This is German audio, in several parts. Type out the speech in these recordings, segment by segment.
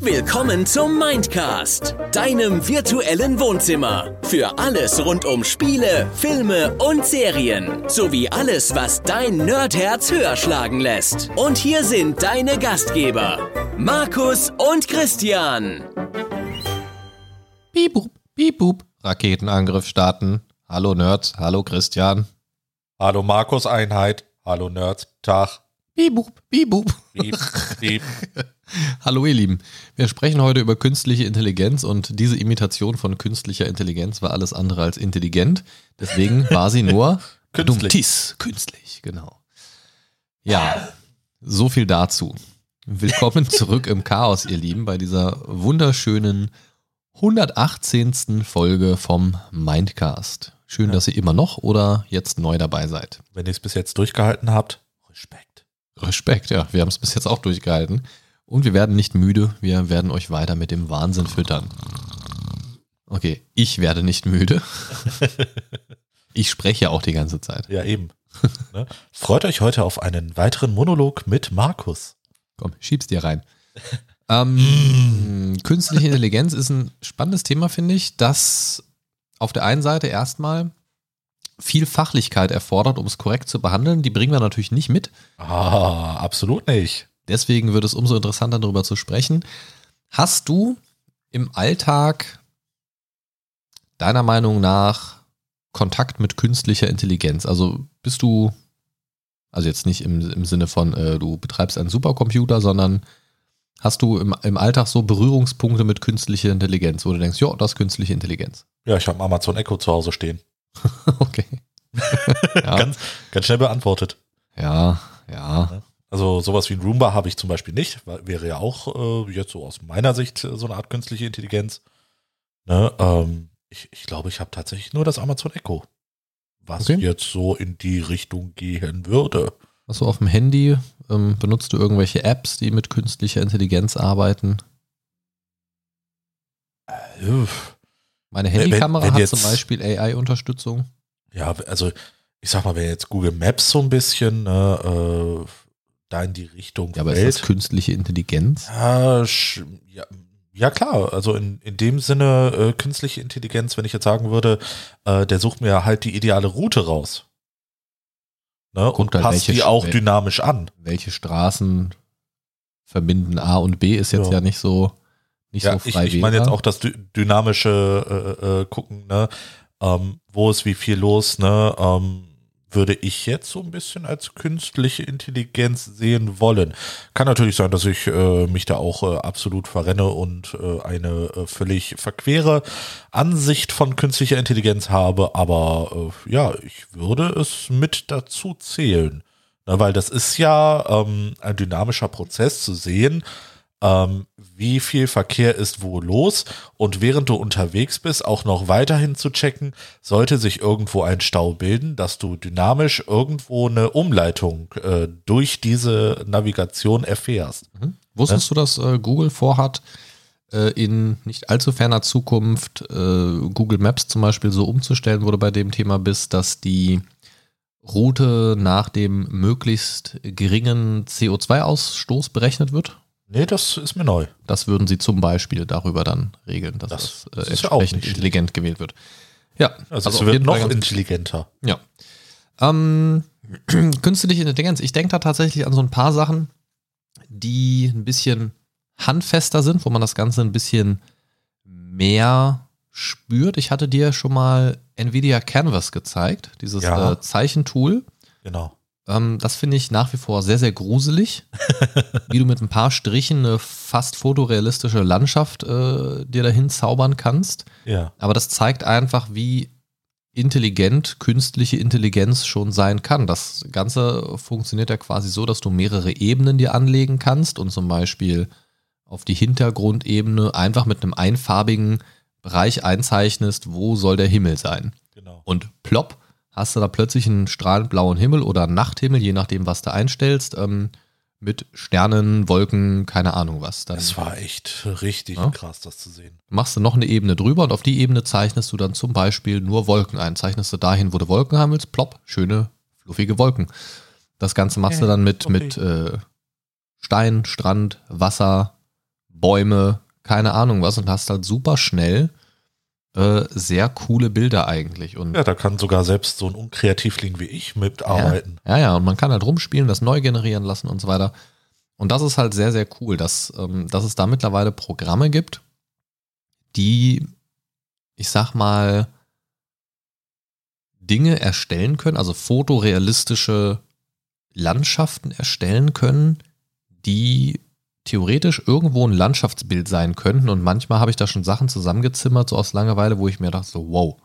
Willkommen zum Mindcast, deinem virtuellen Wohnzimmer. Für alles rund um Spiele, Filme und Serien. Sowie alles, was dein Nerdherz höher schlagen lässt. Und hier sind deine Gastgeber, Markus und Christian. Bibub, bibub. Raketenangriff starten. Hallo Nerds, hallo Christian. Hallo Markus Einheit. Hallo Nerds. Tag. Bibub, bibub. Piep, piep. Hallo ihr Lieben. Wir sprechen heute über künstliche Intelligenz und diese Imitation von künstlicher Intelligenz war alles andere als intelligent. Deswegen war sie nur Künstlich. dummtis, künstlich, genau. Ja, so viel dazu. Willkommen zurück im Chaos, ihr Lieben, bei dieser wunderschönen 118. Folge vom Mindcast. Schön, dass ihr immer noch oder jetzt neu dabei seid. Wenn ihr es bis jetzt durchgehalten habt, Respekt. Respekt, ja. Wir haben es bis jetzt auch durchgehalten. Und wir werden nicht müde. Wir werden euch weiter mit dem Wahnsinn füttern. Okay, ich werde nicht müde. Ich spreche ja auch die ganze Zeit. Ja, eben. ne? Freut euch heute auf einen weiteren Monolog mit Markus. Komm, schieb's dir rein. ähm, künstliche Intelligenz ist ein spannendes Thema, finde ich, das auf der einen Seite erstmal viel Fachlichkeit erfordert, um es korrekt zu behandeln. Die bringen wir natürlich nicht mit. Ah, absolut nicht. Deswegen wird es umso interessanter, darüber zu sprechen. Hast du im Alltag deiner Meinung nach Kontakt mit künstlicher Intelligenz? Also bist du, also jetzt nicht im, im Sinne von, äh, du betreibst einen Supercomputer, sondern hast du im, im Alltag so Berührungspunkte mit künstlicher Intelligenz, wo du denkst, ja, das ist künstliche Intelligenz. Ja, ich habe Amazon Echo zu Hause stehen. okay. ja, Ganz, ganz schnell beantwortet. ja, ja. Also sowas wie ein Roomba habe ich zum Beispiel nicht. Wäre ja auch äh, jetzt so aus meiner Sicht äh, so eine Art künstliche Intelligenz. Ne? Ähm, ich, ich glaube, ich habe tatsächlich nur das Amazon Echo. Was Okay. jetzt so in die Richtung gehen würde. Hast du auf dem Handy, ähm, benutzt du irgendwelche Apps, die mit künstlicher Intelligenz arbeiten? Äh, Meine Wenn- Handykamera wenn hat jetzt- zum Beispiel AI-Unterstützung. Ja, also ich sag mal, wenn jetzt Google Maps so ein bisschen ne, äh, da in die Richtung Ja, aber ist das künstliche Intelligenz? ja, ja, ja klar, also in, in dem Sinne äh, künstliche Intelligenz, wenn ich jetzt sagen würde, äh, der sucht mir halt die ideale Route raus. Ne, und halt, passt die auch Sch- dynamisch an. Welche Straßen verbinden A und B ist jetzt ja, Ja. nicht so nicht Ja, so ich, frei ich meine jetzt auch das dy dynamische äh, äh, gucken, ne? Ähm, wo ist wie viel los, ne? Ähm, würde ich jetzt so ein bisschen als künstliche Intelligenz sehen wollen. Kann natürlich sein, dass ich äh, mich da auch äh, absolut verrenne und äh, eine äh, völlig verquere Ansicht von künstlicher Intelligenz habe, aber äh, ja, ich würde es mit dazu zählen. Ne, weil das ist ja ähm, ein dynamischer Prozess zu sehen, ähm, wie viel Verkehr ist wo los und während du unterwegs bist, auch noch weiterhin zu checken, sollte sich irgendwo ein Stau bilden, dass du dynamisch irgendwo eine Umleitung äh, durch diese Navigation erfährst. Mhm. Wusstest du, dass äh, Google vorhat, äh, in nicht allzu ferner Zukunft äh, Google Maps zum Beispiel so umzustellen, wo du bei dem Thema bist, dass die Route nach dem möglichst geringen CO2-Ausstoß berechnet wird? Nee, das ist mir neu. Das würden sie zum Beispiel darüber dann regeln, dass Das- das, äh, ja entsprechend nicht intelligent gewählt wird. Ja, Also, es auf wird noch intelligenter. Ja. Ähm, künstliche Intelligenz. Ich denke da tatsächlich an so ein paar Sachen, die ein bisschen handfester sind, wo man das Ganze ein bisschen mehr spürt. Ich hatte dir schon mal Nvidia Canvas gezeigt, dieses Ja. äh, Zeichentool. Genau. Ähm, das finde ich nach wie vor sehr, sehr gruselig, wie du mit ein paar Strichen eine fast fotorealistische Landschaft äh, dir dahin zaubern kannst. Ja. Aber das zeigt einfach, wie intelligent künstliche Intelligenz schon sein kann. Das Ganze funktioniert ja quasi so, dass du mehrere Ebenen dir anlegen kannst und zum Beispiel auf die Hintergrundebene einfach mit einem einfarbigen Bereich einzeichnest, wo soll der Himmel sein. Genau. Und plopp, hast du da plötzlich einen strahlend blauen Himmel oder einen Nachthimmel, je nachdem, was du einstellst, ähm, mit Sternen, Wolken, keine Ahnung was. Dann Das war echt richtig Ja. krass, das zu sehen. machst du noch eine Ebene drüber und auf die Ebene zeichnest du dann zum Beispiel nur Wolken ein. Zeichnest du dahin, wo du Wolken haben willst, plopp, schöne, fluffige Wolken. Das Ganze machst du Okay, dann mit, okay. mit äh, Stein, Strand, Wasser, Bäume, keine Ahnung was und hast halt super schnell äh, sehr coole Bilder eigentlich. Und Ja, da kann sogar selbst so ein Unkreativling wie ich mitarbeiten. Ja, ja, und man kann halt rumspielen, das neu generieren lassen und so weiter. Und das ist halt sehr, sehr cool, dass, ähm, dass es da mittlerweile Programme gibt, die, ich sag mal, Dinge erstellen können, also fotorealistische Landschaften erstellen können, die theoretisch irgendwo ein Landschaftsbild sein könnten. Und manchmal habe ich da schon Sachen zusammengezimmert, so aus Langeweile, wo ich mir dachte, so, wow,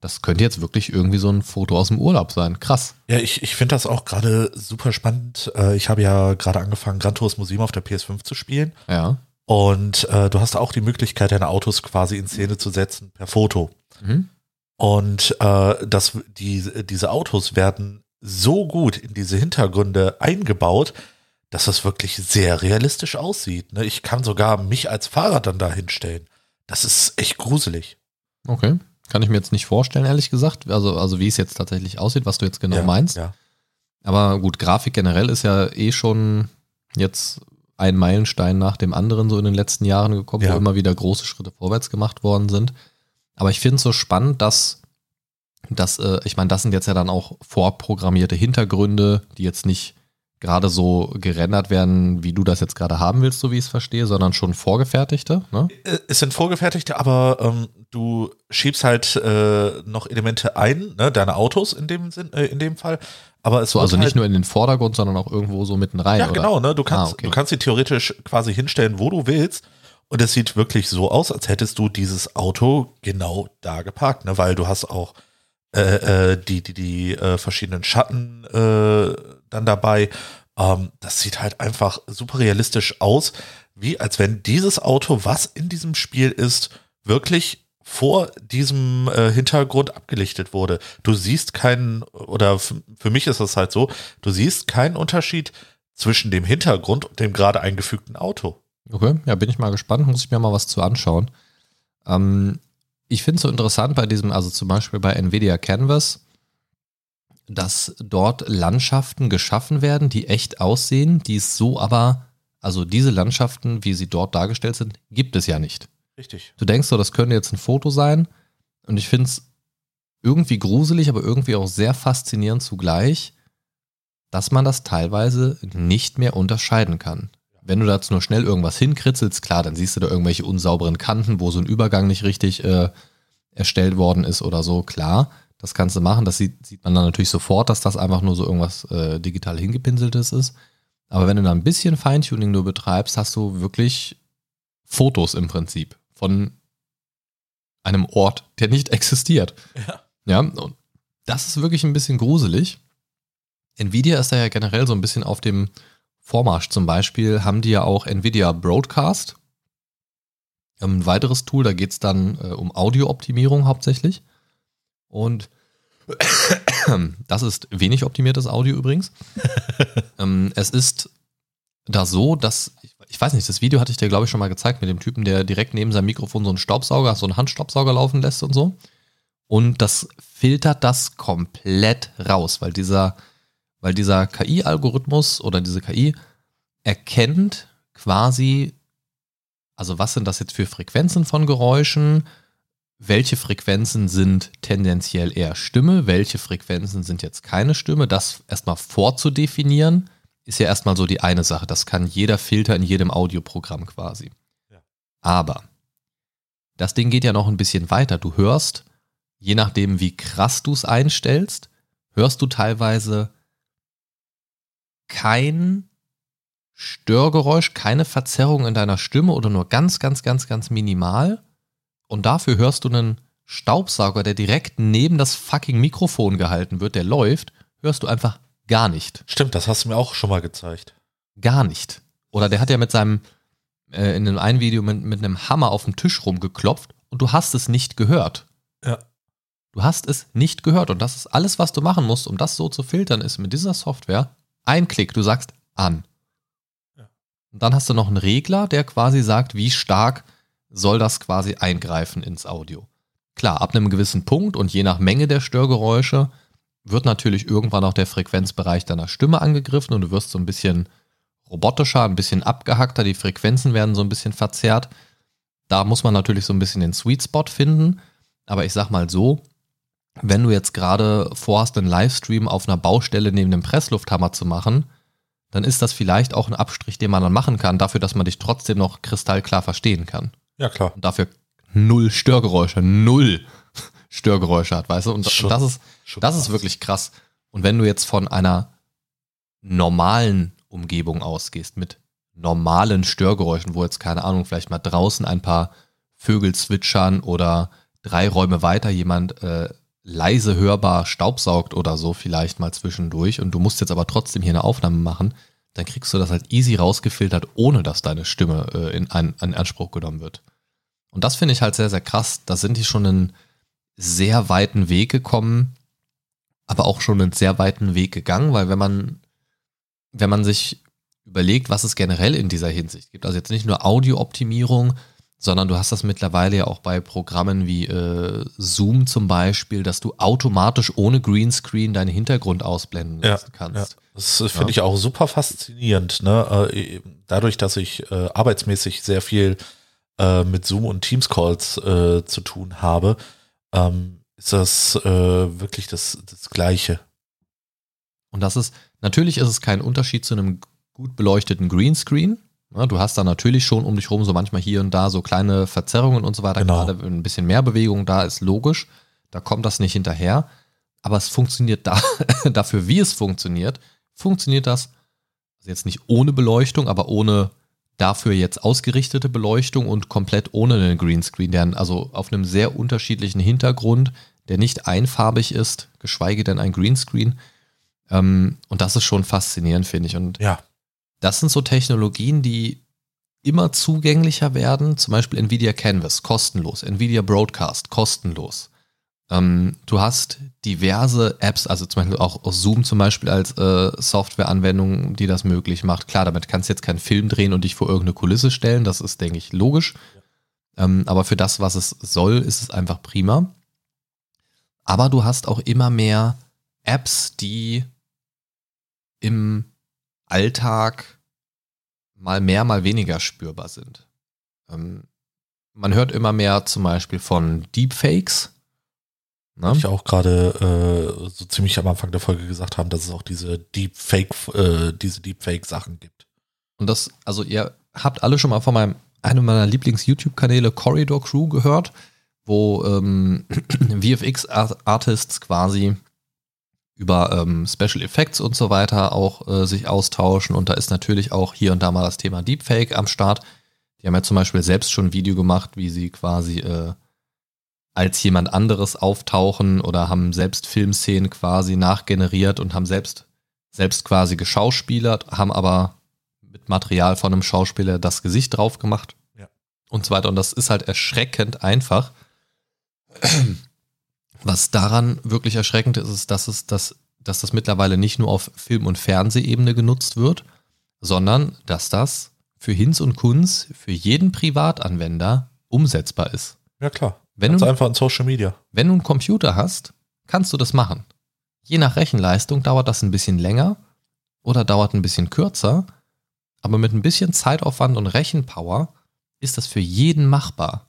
das könnte jetzt wirklich irgendwie so ein Foto aus dem Urlaub sein. Krass. Ja, ich, ich finde das auch gerade super spannend. Äh, Ich habe ja gerade angefangen, Gran Turismo 7 auf der PS5 zu spielen. Ja. Und äh, du hast auch die Möglichkeit, deine Autos quasi in Szene zu setzen per Foto. Mhm. Und äh, das, die, diese Autos werden so gut in diese Hintergründe eingebaut, dass das wirklich sehr realistisch aussieht. Ne? Ich kann sogar mich als Fahrer dann da hinstellen. Das ist echt gruselig. Okay. Kann ich mir jetzt nicht vorstellen, ehrlich gesagt. Also, also wie es jetzt tatsächlich aussieht, was du jetzt genau ja, meinst. Ja. Aber gut, Grafik generell ist ja eh schon jetzt ein Meilenstein nach dem anderen so in den letzten Jahren gekommen, Ja. wo immer wieder große Schritte vorwärts gemacht worden sind. Aber ich finde es so spannend, dass, dass äh, ich meine, das sind jetzt ja dann auch vorprogrammierte Hintergründe, die jetzt nicht gerade so gerendert werden, wie du das jetzt gerade haben willst, so wie ich es verstehe, sondern schon vorgefertigte. Ne? Äh, Es sind vorgefertigte, aber ähm, du schiebst halt äh, noch Elemente ein, ne? deine Autos in dem Sinn, äh, in dem Fall. Aber es So, also halt, nicht nur in den Vordergrund, sondern auch irgendwo so mitten rein. Ja, oder? genau, ne? Du kannst, Ah, okay. du kannst sie theoretisch quasi hinstellen, wo du willst. Und es sieht wirklich so aus, als hättest du dieses Auto genau da geparkt, ne? Weil du hast auch äh, äh, die, die, die äh, verschiedenen Schatten dann dabei. Ähm, das sieht halt einfach super realistisch aus, wie als wenn dieses Auto, was in diesem Spiel ist, wirklich vor diesem äh, Hintergrund abgelichtet wurde. Du siehst keinen, oder für mich ist das halt so, du siehst keinen Unterschied zwischen dem Hintergrund und dem gerade eingefügten Auto. Okay, ja, bin ich mal gespannt, muss ich mir mal was zu anschauen. Ähm, ich finde es so interessant bei diesem, also zum Beispiel bei Nvidia Canvas, dass dort Landschaften geschaffen werden, die echt aussehen, die es so aber, also diese Landschaften, wie sie dort dargestellt sind, gibt es ja nicht. Richtig. Du denkst so, das könnte jetzt ein Foto sein und ich finde es irgendwie gruselig, aber irgendwie auch sehr faszinierend zugleich, dass man das teilweise nicht mehr unterscheiden kann. Wenn du dazu nur schnell irgendwas hinkritzelst, klar, dann siehst du da irgendwelche unsauberen Kanten, wo so ein Übergang nicht richtig äh, erstellt worden ist oder so, klar, das kannst du machen. Das sieht, sieht man dann natürlich sofort, dass das einfach nur so irgendwas äh, digital hingepinseltes ist. Aber wenn du da ein bisschen Feintuning nur betreibst, hast du wirklich Fotos im Prinzip von einem Ort, der nicht existiert. Ja. Ja, und das ist wirklich ein bisschen gruselig. Nvidia ist da ja generell so ein bisschen auf dem Vormarsch. Zum Beispiel haben die ja auch Nvidia Broadcast. Ähm, Ein weiteres Tool, da geht es dann äh, um Audiooptimierung hauptsächlich. Und das ist wenig optimiertes Audio übrigens. ähm, es ist da so, dass, ich, ich weiß nicht, das Video hatte ich dir, glaube ich, schon mal gezeigt mit dem Typen, der direkt neben seinem Mikrofon so einen Staubsauger, so einen Handstaubsauger laufen lässt und so. Und das filtert das komplett raus, weil dieser, weil dieser KI-Algorithmus oder diese KI erkennt quasi, also was sind das jetzt für Frequenzen von Geräuschen, welche Frequenzen sind tendenziell eher Stimme, welche Frequenzen sind jetzt keine Stimme, das erstmal vorzudefinieren, ist ja erstmal so die eine Sache. Das kann jeder Filter in jedem Audioprogramm quasi. Ja. Aber das Ding geht ja noch ein bisschen weiter. Du hörst, je nachdem, wie krass du es einstellst, hörst du teilweise kein Störgeräusch, keine Verzerrung in deiner Stimme oder nur ganz, ganz, ganz, ganz minimal. Und dafür hörst du einen Staubsauger, der direkt neben das fucking Mikrofon gehalten wird, der läuft, hörst du einfach gar nicht. Stimmt, das hast du mir auch schon mal gezeigt. Gar nicht. Oder der hat ja mit seinem, äh, in dem einen Video mit, mit einem Hammer auf dem Tisch rumgeklopft und du hast es nicht gehört. Ja. Du hast es nicht gehört. Und das ist alles, was du machen musst, um das so zu filtern, ist mit dieser Software ein Klick. Du sagst an. Ja. Und dann hast du noch einen Regler, der quasi sagt, wie stark soll das quasi eingreifen ins Audio. Klar, ab einem gewissen Punkt und je nach Menge der Störgeräusche wird natürlich irgendwann auch der Frequenzbereich deiner Stimme angegriffen und du wirst so ein bisschen robotischer, ein bisschen abgehackter, die Frequenzen werden so ein bisschen verzerrt. Da muss man natürlich so ein bisschen den Sweet Spot finden. Aber ich sag mal so, wenn du jetzt gerade vorhast, einen Livestream auf einer Baustelle neben dem Presslufthammer zu machen, dann ist das vielleicht auch ein Abstrich, den man dann machen kann, dafür, dass man dich trotzdem noch kristallklar verstehen kann. Ja, klar. Und dafür null Störgeräusche, null Störgeräusche hat, weißt du? Und, Schon- das ist, das ist wirklich krass. Und wenn du jetzt von einer normalen Umgebung ausgehst, mit normalen Störgeräuschen, wo jetzt, keine Ahnung, vielleicht mal draußen ein paar Vögel zwitschern oder drei Räume weiter jemand äh, leise hörbar staubsaugt oder so vielleicht mal zwischendurch und du musst jetzt aber trotzdem hier eine Aufnahme machen, dann kriegst du das halt easy rausgefiltert, ohne dass deine Stimme äh, in, an, in Anspruch genommen wird. Und das finde ich halt sehr, sehr krass. Da sind die schon einen sehr weiten Weg gekommen, aber auch schon einen sehr weiten Weg gegangen, weil wenn man, wenn man sich überlegt, was es generell in dieser Hinsicht gibt, also jetzt nicht nur Audiooptimierung, sondern du hast das mittlerweile ja auch bei Programmen wie äh, Zoom zum Beispiel, dass du automatisch ohne Greenscreen deinen Hintergrund ausblenden Ja, lassen kannst. Ja. Das äh, Ja. finde ich auch super faszinierend. Ne? Äh, Dadurch, dass ich äh, arbeitsmäßig sehr viel äh, mit Zoom und Teams Calls äh, zu tun habe, ähm, ist das äh, wirklich das, das Gleiche. Und das ist, natürlich ist es kein Unterschied zu einem gut beleuchteten Greenscreen. Ja, du hast da natürlich schon um dich rum so manchmal hier und da so kleine Verzerrungen und so weiter. Genau. Gerade ein bisschen mehr Bewegung da ist, logisch. Da kommt das nicht hinterher. Aber es funktioniert da, dafür, wie es funktioniert, funktioniert das also jetzt nicht ohne Beleuchtung, aber ohne dafür jetzt ausgerichtete Beleuchtung und komplett ohne einen Greenscreen, der also auf einem sehr unterschiedlichen Hintergrund, der nicht einfarbig ist, geschweige denn ein Greenscreen. Ähm, und das ist schon faszinierend, finde ich. Und Ja, das sind so Technologien, die immer zugänglicher werden. Zum Beispiel Nvidia Canvas, kostenlos. Nvidia Broadcast, kostenlos. Ähm, du hast diverse Apps, also zum Beispiel auch Zoom zum Beispiel als äh, Softwareanwendung, die das möglich macht. Klar, damit kannst du jetzt keinen Film drehen und dich vor irgendeine Kulisse stellen. Das ist, denke ich, logisch. Ähm, aber für das, was es soll, ist es einfach prima. Aber du hast auch immer mehr Apps, die im Alltag mal mehr, mal weniger spürbar sind. Ähm, man hört immer mehr zum Beispiel von Deepfakes. Ne? ich auch gerade äh, so ziemlich am Anfang der Folge gesagt haben, dass es auch diese Deepfake, äh, diese Deepfake-Sachen gibt. Und das, also ihr habt alle schon mal von meinem, einem meiner Lieblings-YouTube-Kanäle Corridor Crew gehört, wo ähm, VFX-Artists quasi über ähm, Special Effects und so weiter auch äh, sich austauschen. Und da ist natürlich auch hier und da mal das Thema Deepfake am Start. Die haben ja zum Beispiel selbst schon ein Video gemacht, wie sie quasi äh, als jemand anderes auftauchen oder haben selbst Filmszenen quasi nachgeneriert und haben selbst, selbst quasi geschauspielert, haben aber mit Material von einem Schauspieler das Gesicht drauf gemacht Ja. und so weiter. Und das ist halt erschreckend einfach. Was daran wirklich erschreckend ist, ist, dass es das, dass das mittlerweile nicht nur auf Film- und Fernsehebene genutzt wird, sondern dass das für Hinz und Kunz, für jeden Privatanwender umsetzbar ist. Ja, klar. Wenn Ganz du, einfach in Social Media. wenn du einen Computer hast, kannst du das machen. Je nach Rechenleistung dauert das ein bisschen länger oder dauert ein bisschen kürzer, aber mit ein bisschen Zeitaufwand und Rechenpower ist das für jeden machbar.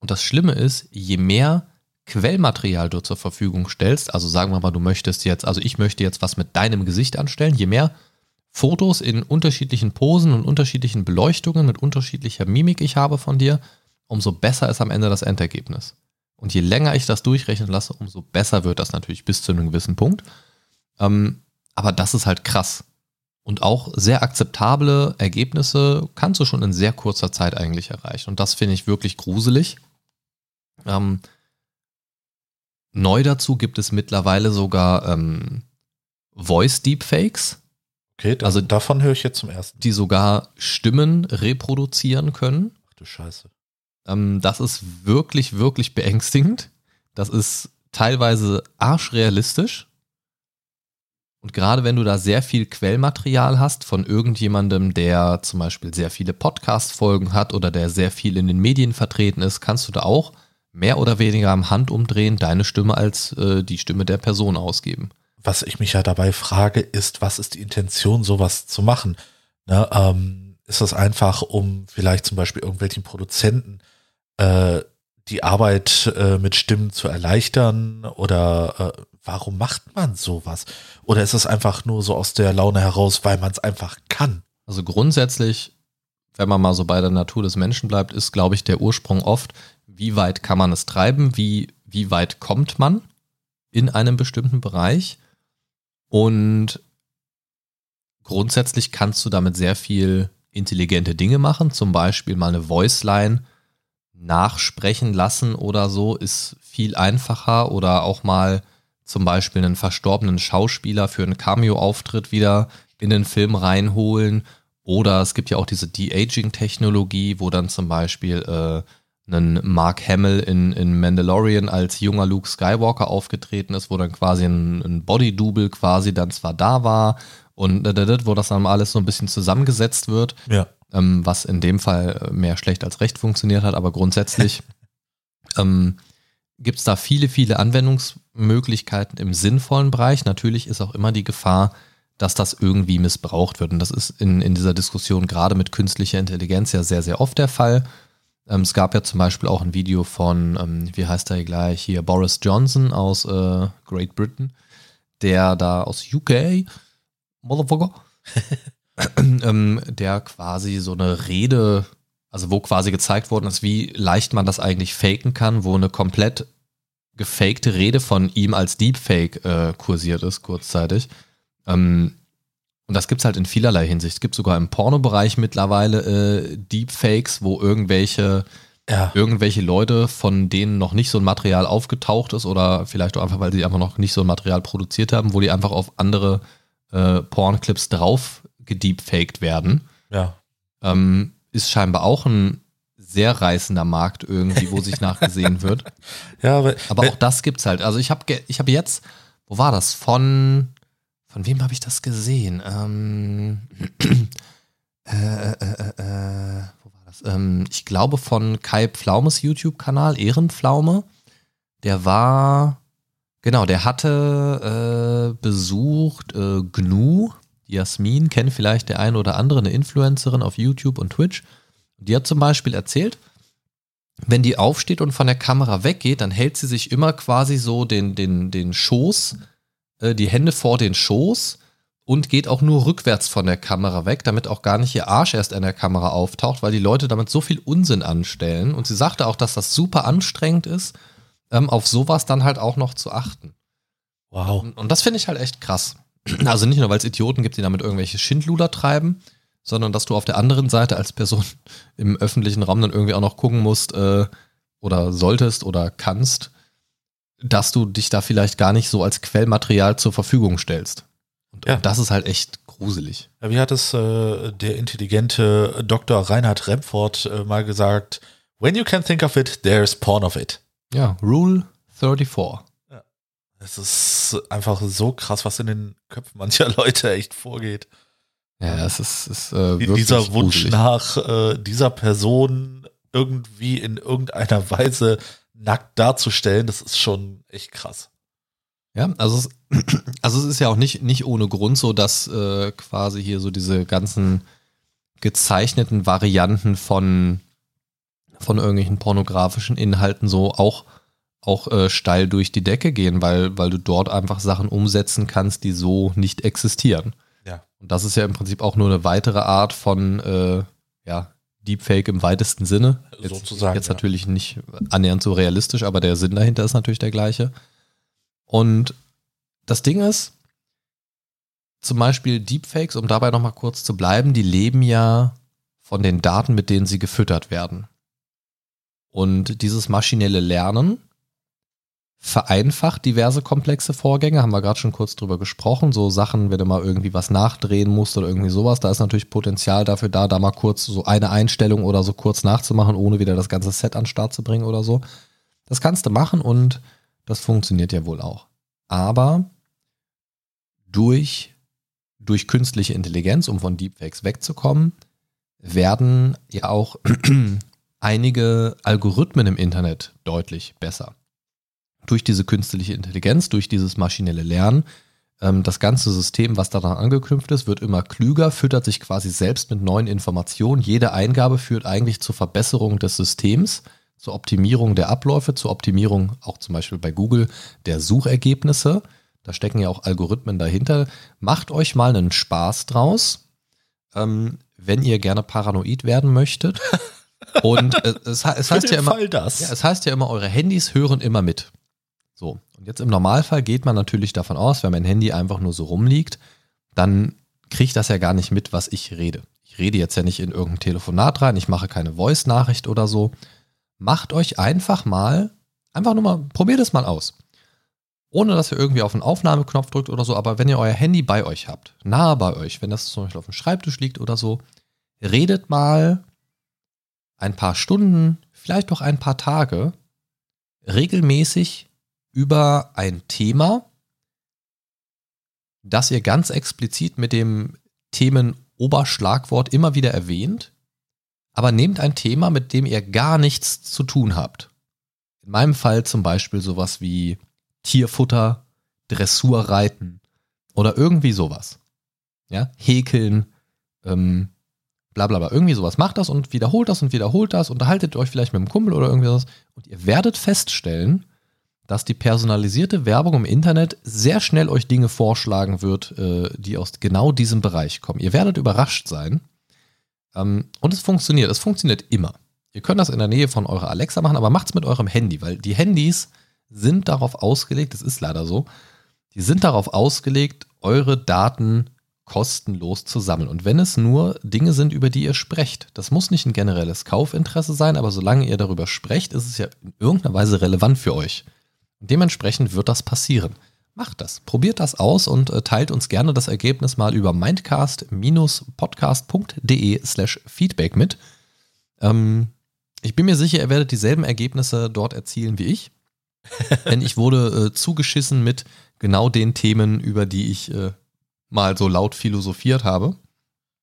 Und das Schlimme ist, je mehr Quellmaterial du zur Verfügung stellst, also sagen wir mal, du möchtest jetzt, also ich möchte jetzt was mit deinem Gesicht anstellen, je mehr Fotos in unterschiedlichen Posen und unterschiedlichen Beleuchtungen mit unterschiedlicher Mimik ich habe von dir, umso besser ist am Ende das Endergebnis. Und je länger ich das durchrechnen lasse, umso besser wird das natürlich bis zu einem gewissen Punkt. Ähm, aber das ist halt krass. Und auch sehr akzeptable Ergebnisse kannst du schon in sehr kurzer Zeit eigentlich erreichen. Und das finde ich wirklich gruselig. Ähm, neu dazu gibt es mittlerweile sogar ähm, Voice Deepfakes, Okay, Also- also davon höre ich jetzt zum ersten. die sogar Stimmen reproduzieren können. Ach du Scheiße. Ähm, das ist wirklich, wirklich beängstigend. Das ist teilweise arschrealistisch. Und gerade wenn du da sehr viel Quellmaterial hast von irgendjemandem, der zum Beispiel sehr viele Podcast-Folgen hat oder der sehr viel in den Medien vertreten ist, kannst du da auch mehr oder weniger am Handumdrehen deine Stimme als äh, die Stimme der Person ausgeben. Was ich mich ja dabei frage, ist, was ist die Intention, sowas zu machen? Ne, ähm, ist das einfach, um vielleicht zum Beispiel irgendwelchen Produzenten äh, die Arbeit äh, mit Stimmen zu erleichtern? Oder äh, warum macht man sowas? Oder ist es einfach nur so aus der Laune heraus, weil man es einfach kann? Also grundsätzlich, wenn man mal so bei der Natur des Menschen bleibt, ist, glaube ich, der Ursprung oft, wie weit kann man es treiben, wie, wie weit kommt man in einem bestimmten Bereich. Und grundsätzlich kannst du damit sehr viel intelligente Dinge machen, zum Beispiel mal eine Voiceline nachsprechen lassen oder so, ist viel einfacher oder auch mal zum Beispiel einen verstorbenen Schauspieler für einen Cameo-Auftritt wieder in den Film reinholen. Oder es gibt ja auch diese De-Aging-Technologie, wo dann zum Beispiel äh, ein Mark Hamill in, in Mandalorian als junger Luke Skywalker aufgetreten ist, wo dann quasi ein, ein Body-Double quasi dann zwar da war und wo das dann alles so ein bisschen zusammengesetzt wird. Ja. Ähm, was in dem Fall mehr schlecht als recht funktioniert hat, aber grundsätzlich ähm, gibt es da viele, viele Anwendungsmöglichkeiten im sinnvollen Bereich. Natürlich ist auch immer die Gefahr, dass das irgendwie missbraucht wird. Und das ist in, in dieser Diskussion gerade mit künstlicher Intelligenz ja sehr, sehr oft der Fall. Ähm, es gab ja zum Beispiel auch ein Video von, ähm, wie heißt er gleich hier, Boris Johnson aus äh, Great Britain, der da aus UK, Motherfucker, ähm, der quasi so eine Rede, also wo quasi gezeigt worden ist, wie leicht man das eigentlich faken kann, wo eine komplett gefakte Rede von ihm als Deepfake äh, kursiert ist, kurzzeitig. Ähm, und das gibt es halt in vielerlei Hinsicht. Es gibt sogar im Pornobereich mittlerweile äh, Deepfakes, wo irgendwelche, Ja. irgendwelche Leute, von denen noch nicht so ein Material aufgetaucht ist oder vielleicht auch einfach, weil sie einfach noch nicht so ein Material produziert haben, wo die einfach auf andere äh, Pornclips drauf gedeepfaked werden. Ja. Ähm, ist scheinbar auch ein sehr reißender Markt irgendwie, wo sich nachgesehen wird. Ja, aber, Aber auch das gibt's halt. Also ich habe ich habe jetzt, wo war das? Von von wem habe ich das gesehen? Ähm, äh, äh, äh, äh, wo war das? Ähm, ich glaube von Kai Pflaumes YouTube-Kanal, Ehrenpflaume. Der war, genau, der hatte äh, besucht äh, Gnu, Jasmin, kennt vielleicht der eine oder andere, eine Influencerin auf YouTube und Twitch. Die hat zum Beispiel erzählt, wenn die aufsteht und von der Kamera weggeht, dann hält sie sich immer quasi so den, den, den Schoß, äh, die Hände vor den Schoß und geht auch nur rückwärts von der Kamera weg, damit auch gar nicht ihr Arsch erst an der Kamera auftaucht, weil die Leute damit so viel Unsinn anstellen. Und sie sagte auch, dass das super anstrengend ist, ähm, auf sowas dann halt auch noch zu achten. wow. Und, und das finde ich halt echt krass. Also nicht nur, weil es Idioten gibt, die damit irgendwelche Schindluder treiben, sondern dass du auf der anderen Seite als Person im öffentlichen Raum dann irgendwie auch noch gucken musst äh, oder solltest oder kannst, dass du dich da vielleicht gar nicht so als Quellmaterial zur Verfügung stellst. Und, Ja. und das ist halt echt gruselig. Ja, wie hat es äh, der intelligente Dr. Reinhard Remford äh, mal gesagt? When you can think of it, there's porn of it. Ja, Rule 34. Es ist einfach so krass, was in den Köpfen mancher Leute echt vorgeht. Ja, es ist, ist äh, dieser Wunsch gruselig. nach äh, dieser Person irgendwie in irgendeiner Weise nackt darzustellen, das ist schon echt krass. Ja, also es, also es ist ja auch nicht, nicht ohne Grund so, dass äh, quasi hier so diese ganzen gezeichneten Varianten von, von irgendwelchen pornografischen Inhalten so auch, auch äh, steil durch die Decke gehen, weil, weil du dort einfach Sachen umsetzen kannst, die so nicht existieren. Ja. Und das ist ja im Prinzip auch nur eine weitere Art von äh, ja, Deepfake im weitesten Sinne. Jetzt, Sozusagen, Jetzt ja. natürlich nicht annähernd so realistisch, aber der Sinn dahinter ist natürlich der gleiche. Und das Ding ist, zum Beispiel Deepfakes, um dabei nochmal kurz zu bleiben, die leben ja von den Daten, mit denen sie gefüttert werden. Und dieses maschinelle Lernen vereinfacht diverse komplexe Vorgänge, haben wir gerade schon kurz drüber gesprochen, so Sachen, wenn du mal irgendwie was nachdrehen musst oder irgendwie sowas, da ist natürlich Potenzial dafür da, da mal kurz so eine Einstellung oder so kurz nachzumachen, ohne wieder das ganze Set an den Start zu bringen oder so. Das kannst du machen und das funktioniert ja wohl auch. Aber durch, durch künstliche Intelligenz, um von Deepfakes wegzukommen, werden ja auch einige Algorithmen im Internet deutlich besser. Durch diese künstliche Intelligenz, durch dieses maschinelle Lernen Ähm, das ganze System, was daran angeknüpft ist, wird immer klüger, füttert sich quasi selbst mit neuen Informationen. Jede Eingabe führt eigentlich zur Verbesserung des Systems, zur Optimierung der Abläufe, zur Optimierung auch zum Beispiel bei Google der Suchergebnisse. Da stecken ja auch Algorithmen dahinter. Macht euch mal einen Spaß draus, ähm, wenn ihr gerne paranoid werden möchtet. Und äh, es, es heißt ja immer, ja, es heißt ja immer, eure Handys hören immer mit. So, und jetzt im Normalfall geht man natürlich davon aus, wenn mein Handy einfach nur so rumliegt, dann kriege ich das ja gar nicht mit, was ich rede. Ich rede jetzt ja nicht in irgendein Telefonat rein, ich mache keine Voice-Nachricht oder so. Macht euch einfach mal, einfach nur mal, probiert es mal aus. Ohne dass ihr irgendwie auf den Aufnahmeknopf drückt oder so, aber wenn ihr euer Handy bei euch habt, nahe bei euch, wenn das zum Beispiel auf dem Schreibtisch liegt oder so, redet mal ein paar Stunden, vielleicht auch ein paar Tage regelmäßig über ein Thema, das ihr ganz explizit mit dem Themenoberschlagwort immer wieder erwähnt, aber nehmt ein Thema, mit dem ihr gar nichts zu tun habt. In meinem Fall zum Beispiel sowas wie Tierfutter, Dressurreiten oder irgendwie sowas. Ja, häkeln, ähm, bla bla bla, irgendwie sowas. Macht das und wiederholt das und wiederholt das, unterhaltet euch vielleicht mit einem Kumpel oder irgendwie sowas und ihr werdet feststellen, dass die personalisierte Werbung im Internet sehr schnell euch Dinge vorschlagen wird, äh, die aus genau diesem Bereich kommen. Ihr werdet überrascht sein. Ähm, und es funktioniert. Es funktioniert immer. Ihr könnt das in der Nähe von eurer Alexa machen, aber macht es mit eurem Handy, weil die Handys sind darauf ausgelegt, das ist leider so, die sind darauf ausgelegt, eure Daten kostenlos zu sammeln. Und wenn es nur Dinge sind, über die ihr sprecht, das muss nicht ein generelles Kaufinteresse sein, aber solange ihr darüber sprecht, ist es ja in irgendeiner Weise relevant für euch. Dementsprechend wird das passieren. Macht das, probiert das aus und äh, teilt uns gerne das Ergebnis mal über mindcast-podcast.de slash Feedback mit. Ähm, ich bin mir sicher, ihr werdet dieselben Ergebnisse dort erzielen wie ich. Denn ich wurde äh, zugeschissen mit genau den Themen, über die ich äh, mal so laut philosophiert habe.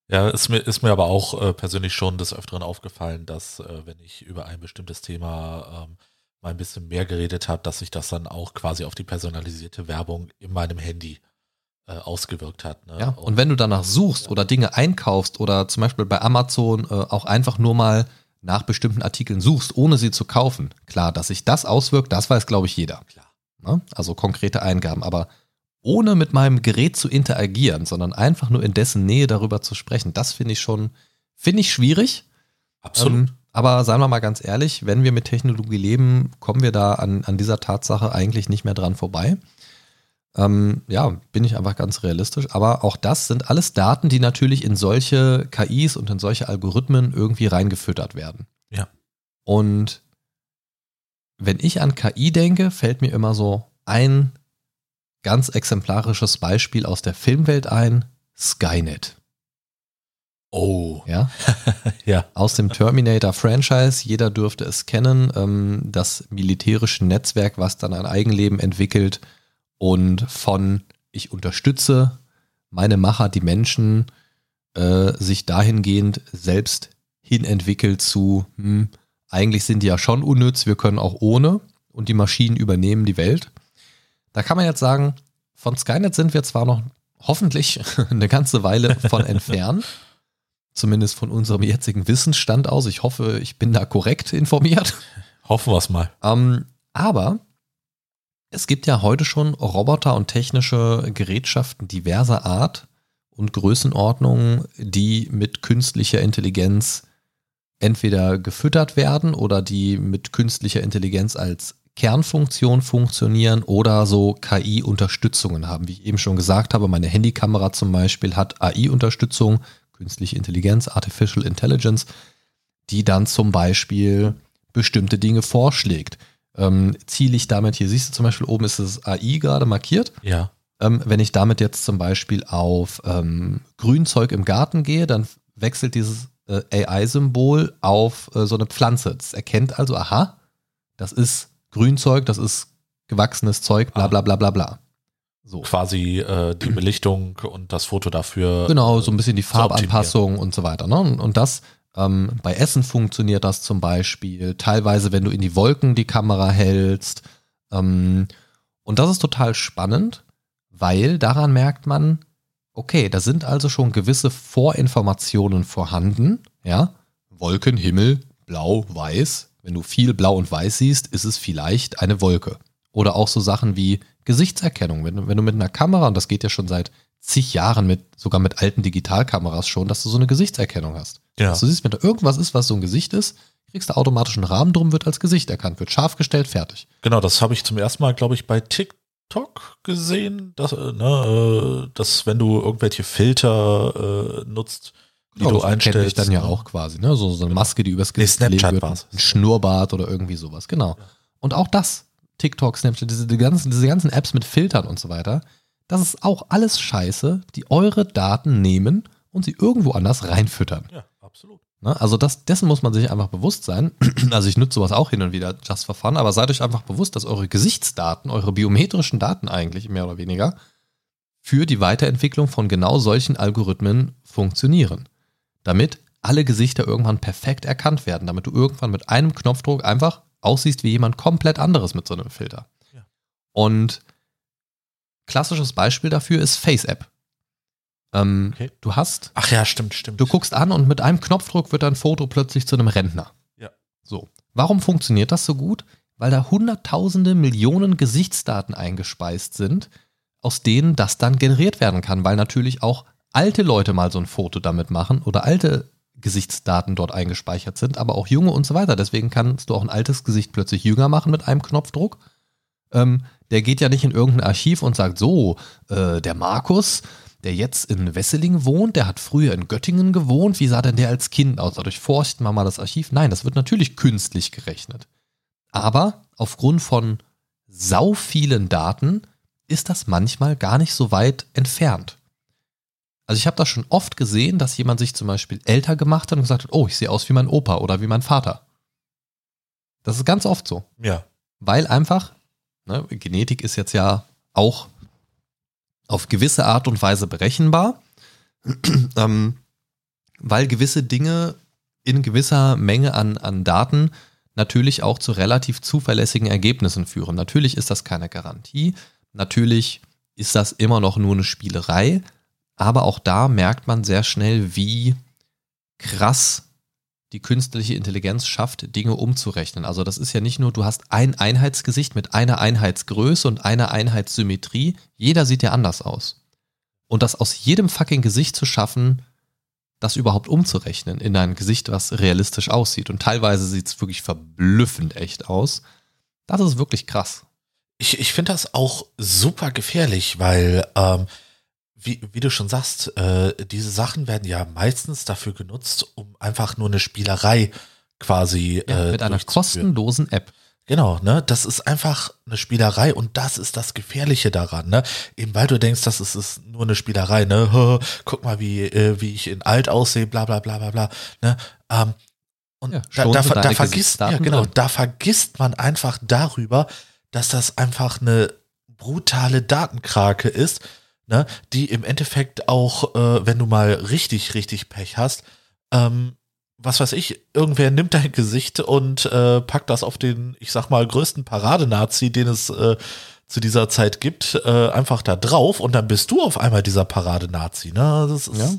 Ja, ist mir, ist mir aber auch äh, persönlich schon des Öfteren aufgefallen, dass äh, wenn ich über ein bestimmtes Thema ähm, mal ein bisschen mehr geredet hat, dass sich das dann auch quasi auf die personalisierte Werbung in meinem Handy äh, ausgewirkt hat. Ne? Ja, und, und, wenn du danach suchst oder Dinge einkaufst oder zum Beispiel bei Amazon äh, auch einfach nur mal nach bestimmten Artikeln suchst, ohne sie zu kaufen, klar, dass sich das auswirkt, das weiß, glaube ich, jeder. Klar. Ne? Also konkrete Eingaben, aber ohne mit meinem Gerät zu interagieren, sondern einfach nur in dessen Nähe darüber zu sprechen, das finde ich schon, finde ich schwierig. Absolut. Ähm, aber seien wir mal ganz ehrlich, wenn wir mit Technologie leben, kommen wir da an, an dieser Tatsache eigentlich nicht mehr dran vorbei. Ähm, ja, bin ich einfach ganz realistisch. Aber auch das sind alles Daten, die natürlich in solche KIs und in solche Algorithmen irgendwie reingefüttert werden. Ja. Und wenn ich an KI denke, fällt mir immer so ein ganz exemplarisches Beispiel aus der Filmwelt ein: Skynet. Oh. Ja. ja. Aus dem Terminator-Franchise, jeder dürfte es kennen, ähm, das militärische Netzwerk, was dann ein Eigenleben entwickelt und von ich unterstütze meine Macher, die Menschen, äh, sich dahingehend selbst hin entwickelt zu, hm, eigentlich sind die ja schon unnütz, wir können auch ohne und die Maschinen übernehmen die Welt. Da kann man jetzt sagen, von Skynet sind wir zwar noch hoffentlich eine ganze Weile von entfernt, Zumindest von unserem jetzigen Wissensstand aus. Ich hoffe, ich bin da korrekt informiert. Hoffen wir es mal. Ähm, aber es gibt ja heute schon Roboter und technische Gerätschaften diverser Art und Größenordnungen, die mit künstlicher Intelligenz entweder gefüttert werden oder die mit künstlicher Intelligenz als Kernfunktion funktionieren oder so KI-Unterstützungen haben. Wie ich eben schon gesagt habe, meine Handykamera zum Beispiel hat AI-Unterstützung künstliche Intelligenz, Artificial Intelligence, die dann zum Beispiel bestimmte Dinge vorschlägt. Ähm, ziele ich damit, hier siehst du zum Beispiel oben ist das AI gerade markiert. Ja. Ähm, wenn ich damit jetzt zum Beispiel auf ähm, Grünzeug im Garten gehe, dann wechselt dieses äh, AI-Symbol auf äh, so eine Pflanze. Es erkennt also, aha, das ist Grünzeug, das ist gewachsenes Zeug, bla bla bla bla bla. So. Quasi äh, die Belichtung und das Foto dafür. Genau, so ein bisschen die Farbanpassung und so weiter. Ne? Und das ähm, bei Essen funktioniert das zum Beispiel. Teilweise, wenn du in die Wolken die Kamera hältst. Ähm, und das ist total spannend, weil daran merkt man, okay, da sind also schon gewisse Vorinformationen vorhanden, ja, Wolken, Himmel, blau, weiß. Wenn du viel blau und weiß siehst, ist es vielleicht eine Wolke. Oder auch so Sachen wie Gesichtserkennung. Wenn, wenn du mit einer Kamera, und das geht ja schon seit zig Jahren mit, sogar mit alten Digitalkameras schon, dass du so eine Gesichtserkennung hast. Ja. Dass du siehst, wenn da irgendwas ist, was so ein Gesicht ist, kriegst du automatisch einen Rahmen drum, wird als Gesicht erkannt, wird scharf gestellt, fertig. Genau, das habe ich zum ersten Mal, glaube ich, bei TikTok gesehen, dass, äh, ne, äh, dass wenn du irgendwelche Filter äh, nutzt, die Ja, du einstellst. dann ja auch quasi, ne? So, so eine Maske, die übers Nee, Gesicht gelegt Snapchat wird, war's. ein Schnurrbart oder irgendwie sowas, genau. Und auch das, TikTok, Snapchat, diese, die ganzen, diese ganzen Apps mit Filtern und so weiter, das ist auch alles Scheiße, die eure Daten nehmen und sie irgendwo anders reinfüttern. Ja, absolut. Ne? Also das, dessen muss man sich einfach bewusst sein. Also ich nutze sowas auch hin und wieder just for fun, aber seid euch einfach bewusst, dass eure Gesichtsdaten, eure biometrischen Daten eigentlich mehr oder weniger für die Weiterentwicklung von genau solchen Algorithmen funktionieren. Damit alle Gesichter irgendwann perfekt erkannt werden, damit du irgendwann mit einem Knopfdruck einfach aussiehst wie jemand komplett anderes mit so einem Filter. Ja. Und klassisches Beispiel dafür ist FaceApp. Ähm, Okay. Du hast Ach ja, stimmt, stimmt. Du guckst an und mit einem Knopfdruck wird dein Foto plötzlich zu einem Rentner. Ja. So. Warum funktioniert das so gut? Weil da hunderttausende Millionen Gesichtsdaten eingespeist sind, aus denen das dann generiert werden kann, weil natürlich auch alte Leute mal so ein Foto damit machen oder alte Gesichtsdaten dort eingespeichert sind, aber auch junge und so weiter. Deswegen kannst du auch ein altes Gesicht plötzlich jünger machen mit einem Knopfdruck. Ähm, der geht ja nicht in irgendein Archiv und sagt, so, äh, der Markus, der jetzt in Wesseling wohnt, der hat früher in Göttingen gewohnt, wie sah denn der als Kind aus? Dadurch forchten wir mal das Archiv. Nein, das wird natürlich künstlich gerechnet. Aber aufgrund von sau vielen Daten ist das manchmal gar nicht so weit entfernt. Also ich habe das schon oft gesehen, dass jemand sich zum Beispiel älter gemacht hat und gesagt hat, oh, ich sehe aus wie mein Opa oder wie mein Vater. Das ist ganz oft so ja. weil einfach, ne, Genetik ist jetzt ja auch auf gewisse Art und Weise berechenbar, ähm, weil gewisse Dinge in gewisser Menge an, an Daten natürlich auch zu relativ zuverlässigen Ergebnissen führen. Natürlich ist das keine Garantie, natürlich ist das immer noch nur eine Spielerei, aber auch da merkt man sehr schnell, wie krass die künstliche Intelligenz schafft, Dinge umzurechnen. Also das ist ja nicht nur, du hast ein Einheitsgesicht mit einer Einheitsgröße und einer Einheitssymmetrie. Jeder sieht ja anders aus. Und das aus jedem fucking Gesicht zu schaffen, das überhaupt umzurechnen in ein Gesicht, was realistisch aussieht. Und teilweise sieht es wirklich verblüffend echt aus. Das ist wirklich krass. Ich, ich finde das auch super gefährlich, weil, ähm, wie, wie du schon sagst, äh, diese Sachen werden ja meistens dafür genutzt, um einfach nur eine Spielerei quasi Ja, äh, mit einer kostenlosen App. Genau, ne? Das ist einfach eine Spielerei und das ist das Gefährliche daran, ne? Eben weil du denkst, das ist, ist nur eine Spielerei, ne? Guck mal, wie, äh, wie ich in alt aussehe, bla bla bla bla bla. Ne? Ähm, und Ja, da, da, da vergisst, ja, genau, drin. da vergisst man einfach darüber, dass das einfach eine brutale Datenkrake ist, ne? die im Endeffekt auch, äh, wenn du mal richtig, richtig Pech hast, ähm, was weiß ich, irgendwer nimmt dein Gesicht und äh, packt das auf den, ich sag mal, größten Paradenazi, den es äh, zu dieser Zeit gibt, äh, einfach da drauf und dann bist du auf einmal dieser Paradenazi. Ne? Das ist Ja.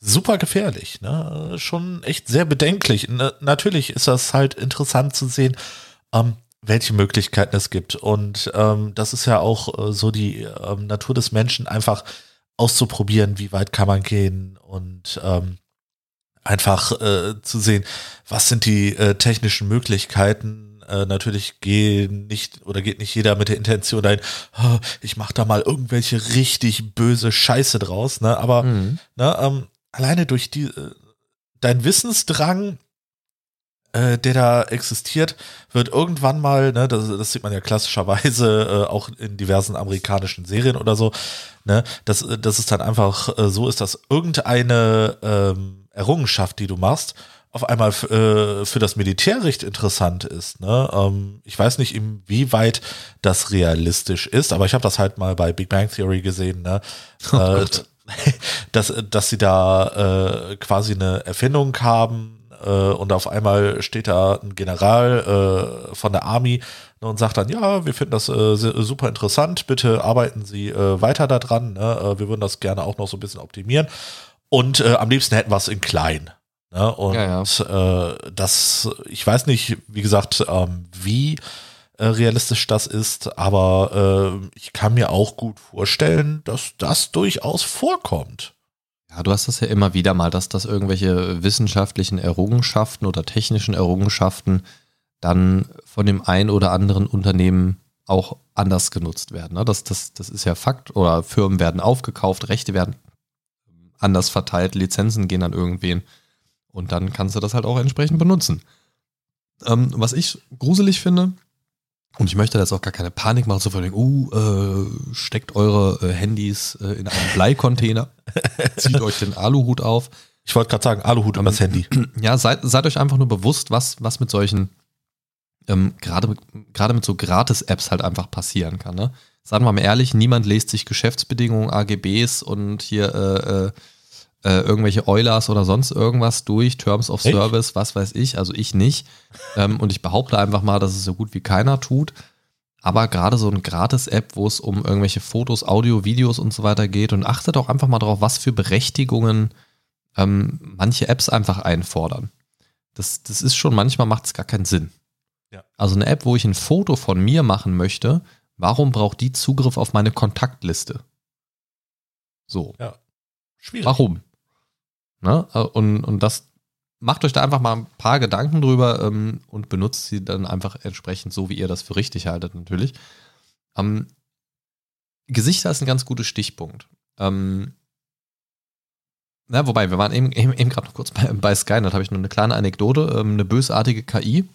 super gefährlich. Ne? Schon echt sehr bedenklich. Na, natürlich ist das halt interessant zu sehen, ähm, welche Möglichkeiten es gibt. Und ähm, das ist ja auch äh, so die ähm, Natur des Menschen, einfach auszuprobieren, wie weit kann man gehen und ähm, einfach äh, zu sehen, was sind die äh, technischen Möglichkeiten. Äh, natürlich gehen nicht oder geht nicht jeder mit der Intention ein, "Ah, ich mache da mal irgendwelche richtig böse Scheiße draus, ne? Aber Mhm. ne, ähm, alleine durch die äh, dein Wissensdrang, äh, der da existiert, wird irgendwann mal, ne, das, das sieht man ja klassischerweise äh, auch in diversen amerikanischen Serien oder so, ne, dass, äh, dass es dann einfach äh, so ist, dass irgendeine ähm, Errungenschaft, die du machst, auf einmal äh, für das Militärrecht interessant ist. Ne? Ähm, ich weiß nicht, inwieweit das realistisch ist, aber ich habe das halt mal bei Big Bang Theory gesehen, ne? Oh äh, dass, dass sie da äh, quasi eine Erfindung haben, Äh, und auf einmal steht da ein General äh, von der Army ne, und sagt dann, ja, wir finden das äh, super interessant, bitte arbeiten Sie äh, weiter daran, ne? Äh, wir würden das gerne auch noch so ein bisschen optimieren. Und äh, am liebsten hätten wir es in klein. Ne? Und Ja, Äh, das, ich weiß nicht, wie gesagt, ähm, wie äh, realistisch das ist, aber äh, ich kann mir auch gut vorstellen, dass das durchaus vorkommt. Ja, du hast das ja immer wieder mal, dass das irgendwelche wissenschaftlichen Errungenschaften oder technischen Errungenschaften dann von dem ein oder anderen Unternehmen auch anders genutzt werden. ne? Das, das, das ist ja Fakt. Oder Firmen werden aufgekauft, Rechte werden anders verteilt, Lizenzen gehen an irgendwen. Und dann kannst du das halt auch entsprechend benutzen. Ähm, was ich gruselig finde, und ich möchte da jetzt auch gar keine Panik machen, so von wegen, uh, äh, steckt eure äh, Handys äh, in einen Bleicontainer, zieht euch den Aluhut auf. Ich wollte gerade sagen, Aluhut übers Handy. Ja, seid, seid euch einfach nur bewusst, was, was mit solchen, ähm, gerade mit- gerade mit so Gratis-Apps halt einfach passieren kann. Ne? Sagen wir mal ehrlich, niemand liest sich Geschäftsbedingungen, AGBs und hier äh, irgendwelche Eulers oder sonst irgendwas durch, Terms of Echt? Service, was weiß ich, also ich nicht. ähm, und ich behaupte einfach mal, dass es so gut wie keiner tut. Aber gerade so eine Gratis-App, wo es um irgendwelche Fotos, Audio, Videos und so weiter geht und achtet auch einfach mal drauf, was für Berechtigungen ähm, manche Apps einfach einfordern. Das, das ist schon, manchmal macht es gar keinen Sinn. Ja. Also eine App, wo ich ein Foto von mir machen möchte, warum braucht die Zugriff auf meine Kontaktliste? So, Schwierig. warum? Ne? Und, und das macht euch da einfach mal ein paar Gedanken drüber ähm, und benutzt sie dann einfach entsprechend so, wie ihr das für richtig haltet, natürlich. Ähm, Gesichter ist ein ganz guter Stichpunkt. Ähm, na, wobei, wir waren eben, eben, eben gerade noch kurz bei, bei Skynet, habe ich nur eine kleine Anekdote, ähm, eine bösartige KI.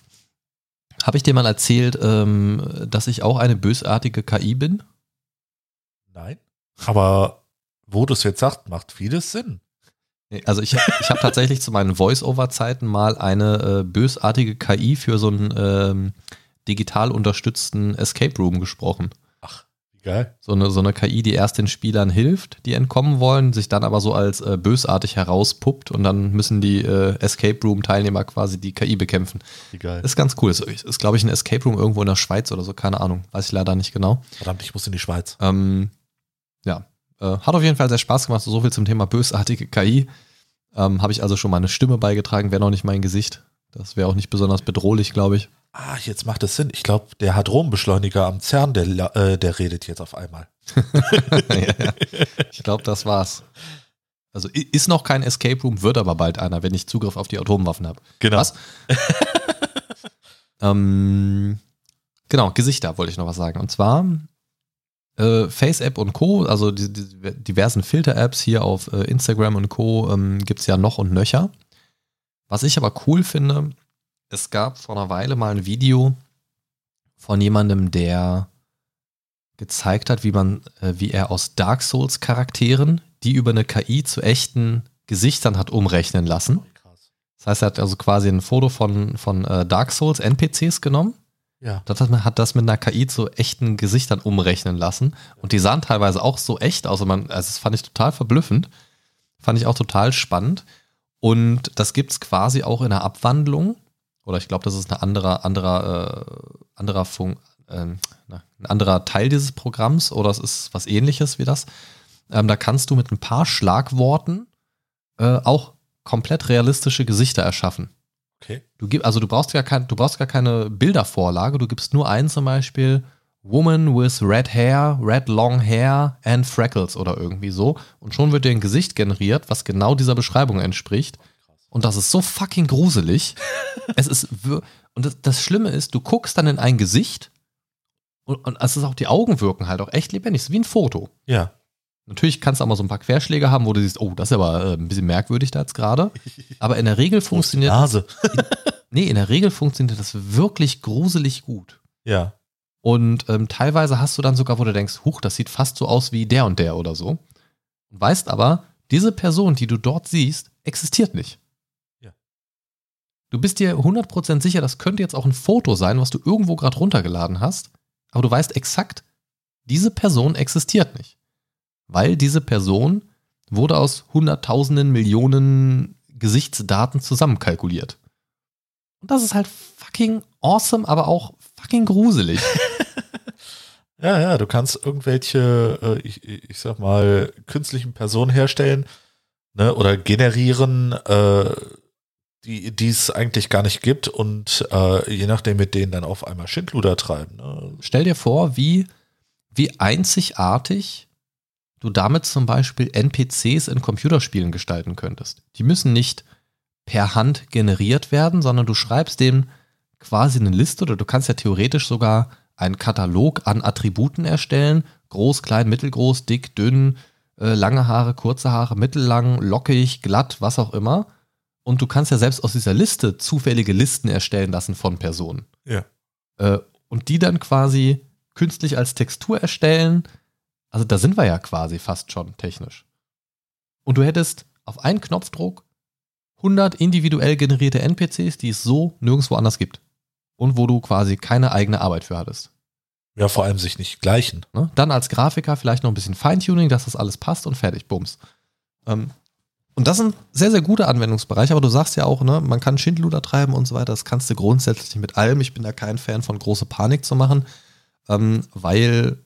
Habe ich dir mal erzählt, ähm, dass ich auch eine bösartige KI bin? Nein. Aber wo du es jetzt sagst, macht vieles Sinn. Also ich, ich habe tatsächlich zu meinen Voice-Over-Zeiten mal eine äh, bösartige KI für so einen ähm, digital unterstützten Escape Room gesprochen. Ach, geil. So eine, so eine KI, die erst den Spielern hilft, die entkommen wollen, sich dann aber so als äh, bösartig herauspuppt und dann müssen die äh, Escape Room-Teilnehmer quasi die KI bekämpfen. Wie geil. Ist ganz cool. Ist, ist glaube ich, ein Escape Room irgendwo in der Schweiz oder so, keine Ahnung. Weiß ich leider nicht genau. Verdammt, ich muss in die Schweiz. Ähm, ja, äh, hat auf jeden Fall sehr Spaß gemacht. So viel zum Thema bösartige KI. Ähm, Habe ich also schon meine Stimme beigetragen, wäre noch nicht mein Gesicht. Das wäre auch nicht besonders bedrohlich, glaube ich. Ah, jetzt macht es Sinn. Ich glaube, der Hadronenbeschleuniger am CERN, der, äh, der redet jetzt auf einmal. ja, ja. Ich glaube, das war's. Also ist noch kein Escape Room, wird aber bald einer, wenn ich Zugriff auf die Atomwaffen habe. Genau. Was? ähm, genau, Gesichter wollte ich noch was sagen. Und zwar äh, Face-App und Co., also die, die diversen Filter-Apps hier auf äh, Instagram und Co. Ähm, gibt es ja noch und nöcher. Was ich aber cool finde, es gab vor einer Weile mal ein Video von jemandem, der gezeigt hat, wie man, äh, wie er aus Dark Souls Charakteren, die über eine KI zu echten Gesichtern hat umrechnen lassen. Das heißt, er hat also quasi ein Foto von, von äh, Dark Souls NPCs genommen, Ja. das hat, man- hat das mit einer KI zu echten Gesichtern umrechnen lassen und die sahen teilweise auch so echt aus. Und man, also das fand ich total verblüffend, fand ich auch total spannend. Und das gibt es quasi auch in einer Abwandlung, oder ich glaube, das ist eine andere, anderer, äh, anderer Fun ähm, na, ein anderer Teil dieses Programms oder es ist was ähnliches wie das. Ähm, da kannst du mit ein paar Schlagworten äh, auch komplett realistische Gesichter erschaffen. Okay. Du gib, also du brauchst gar kein, du brauchst gar keine Bildervorlage, du gibst nur einen zum Beispiel Woman with red hair, red long hair and freckles oder irgendwie so und schon wird dir ein Gesicht generiert, was genau dieser Beschreibung entspricht. Und das ist so fucking gruselig. es ist und das, das Schlimme ist, du guckst dann in ein Gesicht und, und es ist auch die Augen wirken halt auch echt lebendig, so wie ein Foto. Ja. Natürlich kannst du auch mal so ein paar Querschläge haben, wo du siehst, oh, das ist aber äh, ein bisschen merkwürdig da jetzt gerade. Aber in der Regel funktioniert Nase. Nee, in der Regel funktioniert das wirklich gruselig gut. Ja. Und ähm, teilweise hast du dann sogar, wo du denkst, huch, das sieht fast so aus wie der und der oder so. Und weißt aber, diese Person, die du dort siehst, existiert nicht. Ja. Du bist dir 100% sicher, das könnte jetzt auch ein Foto sein, was du irgendwo gerade runtergeladen hast, aber du weißt exakt, diese Person existiert nicht. Weil diese Person wurde aus hunderttausenden Millionen Gesichtsdaten zusammenkalkuliert. Und das ist halt fucking awesome, aber auch fucking gruselig. Ja, ja, du kannst irgendwelche, äh, ich, ich sag mal, künstlichen Personen herstellen ne, oder generieren, äh, die die es eigentlich gar nicht gibt und äh, je nachdem mit denen dann auf einmal Schindluder treiben. Ne. Stell dir vor, wie, wie einzigartig du damit zum Beispiel NPCs in Computerspielen gestalten könntest. Die müssen nicht per Hand generiert werden, sondern du schreibst dem quasi eine Liste oder du kannst ja theoretisch sogar einen Katalog an Attributen erstellen. Groß, klein, mittelgroß, dick, dünn, äh, lange Haare, kurze Haare, mittellang, lockig, glatt, was auch immer. Und du kannst ja selbst aus dieser Liste zufällige Listen erstellen lassen von Personen. Ja. Äh, und die dann quasi künstlich als Textur erstellen. Also da sind wir ja quasi fast schon technisch. Und du hättest auf einen Knopfdruck 100 individuell generierte NPCs, die es so nirgendwo anders gibt und wo du quasi keine eigene Arbeit für hattest. Ja, vor allem sich nicht gleichen. Ne? Dann als Grafiker vielleicht noch ein bisschen Feintuning, dass das alles passt und fertig, bums. Ähm, und das sind sehr, sehr gute Anwendungsbereiche, aber du sagst ja auch, ne, man kann Schindluder treiben und so weiter. Das kannst du grundsätzlich mit allem. Ich bin da kein Fan von große Panik zu machen, ähm, weil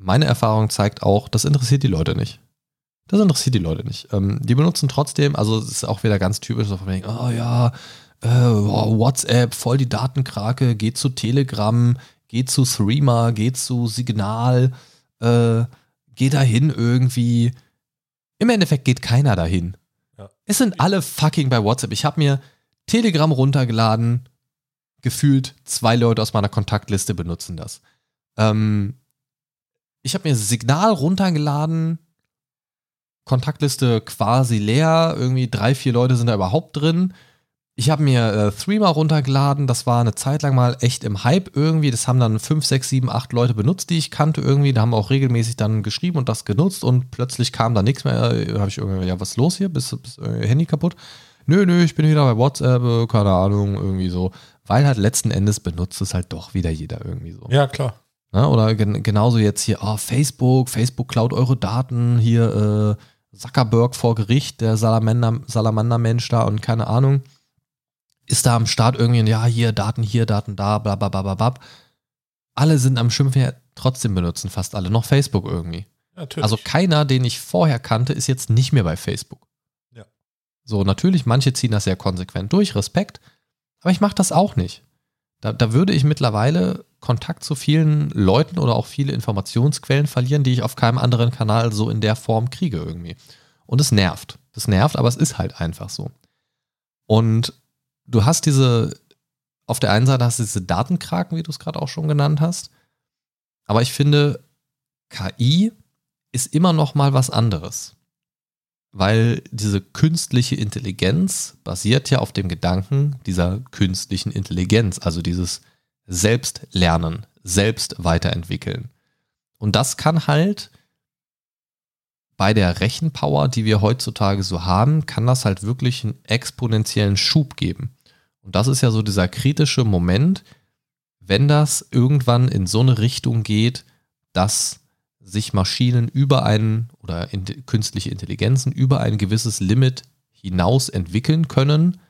meine Erfahrung zeigt auch, das interessiert die Leute nicht. Das interessiert die Leute nicht. Ähm, die benutzen trotzdem, also es ist auch wieder ganz typisch, so von wegen, oh ja, äh, WhatsApp, voll die Datenkrake, geht zu Telegram, geht zu Threema, geht zu Signal, äh, geht dahin irgendwie. Im Endeffekt geht keiner dahin. Ja. Es sind alle fucking bei WhatsApp. Ich habe mir Telegram runtergeladen, gefühlt zwei Leute aus meiner Kontaktliste benutzen das. Ähm, ich habe mir Signal runtergeladen, Kontaktliste quasi leer, irgendwie drei, vier Leute sind da überhaupt drin. Ich habe mir äh, Threema runtergeladen, das war eine Zeit lang mal echt im Hype irgendwie. Das haben dann 5, 6, 7, 8 Leute benutzt, die ich kannte irgendwie. Da haben auch regelmäßig dann geschrieben und das genutzt und plötzlich kam da nichts mehr. Da habe ich irgendwie, ja, was ist los hier? Bist, bist äh, Handy kaputt? Nö, nö, ich bin wieder bei WhatsApp, äh, keine Ahnung, irgendwie so. Weil halt letzten Endes benutzt es halt doch wieder jeder irgendwie so. Ja, klar. Na, oder gen genauso jetzt hier, oh, Facebook, Facebook klaut eure Daten, hier äh, Zuckerberg vor Gericht, der Salamander-Mensch Salamander da und keine Ahnung ist da am Start irgendwie, ja, hier Daten hier, Daten da, bla bla bla bla bla. Alle sind am Schimpfen, trotzdem benutzen fast alle noch Facebook irgendwie. Natürlich. Also keiner, den ich vorher kannte, ist jetzt nicht mehr bei Facebook. Ja. So, natürlich, manche ziehen das sehr konsequent durch, Respekt, aber ich mache das auch nicht. Da, da würde ich mittlerweile Kontakt zu vielen Leuten oder auch viele Informationsquellen verlieren, die ich auf keinem anderen Kanal so in der Form kriege irgendwie. Und es nervt. Das nervt, aber es ist halt einfach so. Und du hast diese, auf der einen Seite hast du diese Datenkraken, wie du es gerade auch schon genannt hast. Aber ich finde, KI ist immer noch mal was anderes. Weil diese künstliche Intelligenz basiert ja auf dem Gedanken dieser künstlichen Intelligenz, also dieses Selbstlernen, selbst weiterentwickeln. Und das kann halt bei der Rechenpower, die wir heutzutage so haben, kann das halt wirklich einen exponentiellen Schub geben. Und das ist ja so dieser kritische Moment, wenn das irgendwann in so eine Richtung geht, dass sich Maschinen über einen oder in, künstliche Intelligenzen über ein gewisses Limit hinaus entwickeln können,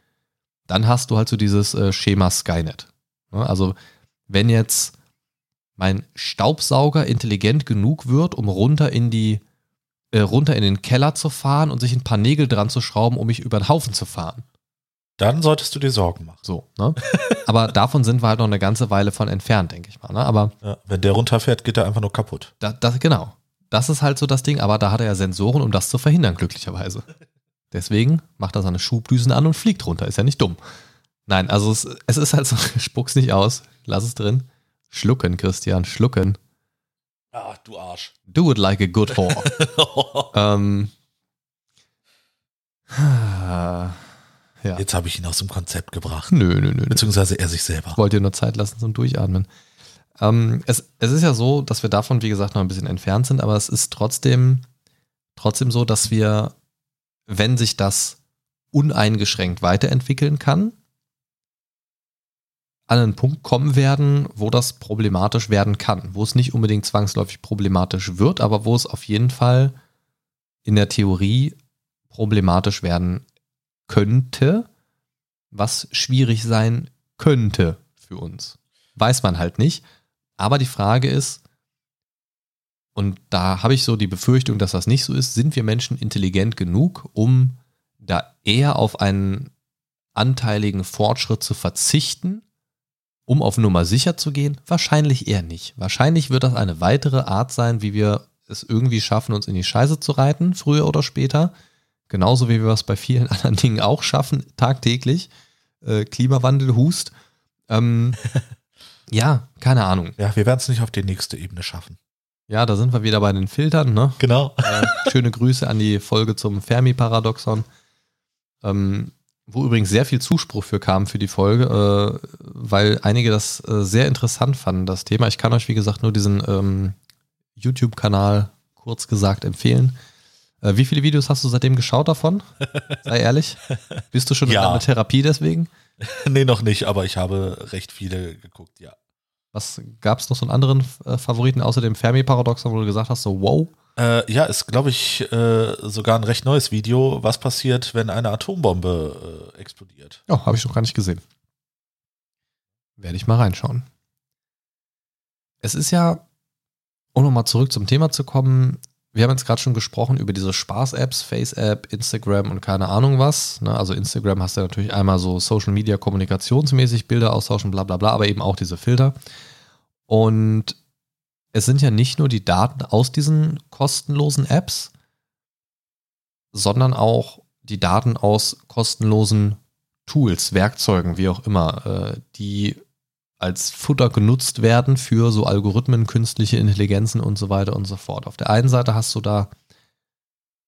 dann hast du halt so dieses äh, Schema Skynet. Ne? Also wenn jetzt mein Staubsauger intelligent genug wird, um runter in die äh, runter in den Keller zu fahren und sich ein paar Nägel dran zu schrauben, um mich über den Haufen zu fahren, dann solltest du dir Sorgen machen. So, ne? Aber davon sind wir halt noch eine ganze Weile von entfernt, denke ich mal. Ne? Aber ja, wenn der runterfährt, geht er einfach nur kaputt. Da, das, genau. Das ist halt so das Ding, aber da hat er ja Sensoren, um das zu verhindern, glücklicherweise. Deswegen macht er seine Schubdüsen an und fliegt runter. Ist ja nicht dumm. Nein, also es, es ist halt so, spuck's nicht aus, lass es drin. Schlucken, Christian, schlucken. Ah, du Arsch. Do it like a good whore. ähm. Ja. Jetzt habe ich ihn aus dem Konzept gebracht. Nö, nö, nö. Beziehungsweise er sich selber. Ich wollte dir nur Zeit lassen zum Durchatmen. Ähm, es, es ist ja so, dass wir davon, wie gesagt, noch ein bisschen entfernt sind, aber es ist trotzdem, trotzdem so, dass wir, wenn sich das uneingeschränkt weiterentwickeln kann, an einen Punkt kommen werden, wo das problematisch werden kann, wo es nicht unbedingt zwangsläufig problematisch wird, aber wo es auf jeden Fall in der Theorie problematisch werden könnte, was schwierig sein könnte für uns. Weiß man halt nicht. Aber die Frage ist, und da habe ich so die Befürchtung, dass das nicht so ist, sind wir Menschen intelligent genug, um da eher auf einen anteiligen Fortschritt zu verzichten, um auf Nummer sicher zu gehen? Wahrscheinlich eher nicht. Wahrscheinlich wird das eine weitere Art sein, wie wir es irgendwie schaffen, uns in die Scheiße zu reiten, früher oder später. Genauso wie wir es bei vielen anderen Dingen auch schaffen, tagtäglich. Äh, Klimawandel, Hust. Ähm, ja, keine Ahnung. Ja, wir werden es nicht auf die nächste Ebene schaffen. Ja, da sind wir wieder bei den Filtern, ne? Genau. Äh, schöne Grüße an die Folge zum Fermi-Paradoxon. Ähm, wo übrigens sehr viel Zuspruch für kam für die Folge, äh, weil einige das äh, sehr interessant fanden, das Thema. Ich kann euch, wie gesagt, nur diesen ähm, YouTube-Kanal kurz gesagt empfehlen. Äh, wie viele Videos hast du seitdem geschaut davon? Sei ehrlich. Bist du schon Ja. in einer Therapie deswegen? nee, noch nicht, aber ich habe recht viele geguckt, ja. Was gab es noch so einen anderen äh, Favoriten außer dem Fermi-Paradoxon, wo du gesagt hast, so wow? Äh, ja, ist, glaube ich, äh, sogar ein recht neues Video, was passiert, wenn eine Atombombe äh, explodiert. Ja, habe ich noch gar nicht gesehen. Werde ich mal reinschauen. Es ist ja, um nochmal zurück zum Thema zu kommen, wir haben jetzt gerade schon gesprochen über diese Spaß-Apps, Face-App, Instagram und keine Ahnung was. Ne? Also Instagram hast du natürlich einmal so Social Media kommunikationsmäßig Bilder austauschen, bla bla bla, aber eben auch diese Filter. Und es sind ja nicht nur die Daten aus diesen kostenlosen Apps, sondern auch die Daten aus kostenlosen Tools, Werkzeugen, wie auch immer, äh, die als Futter genutzt werden für so Algorithmen, künstliche Intelligenzen und so weiter und so fort. Auf der einen Seite hast du da,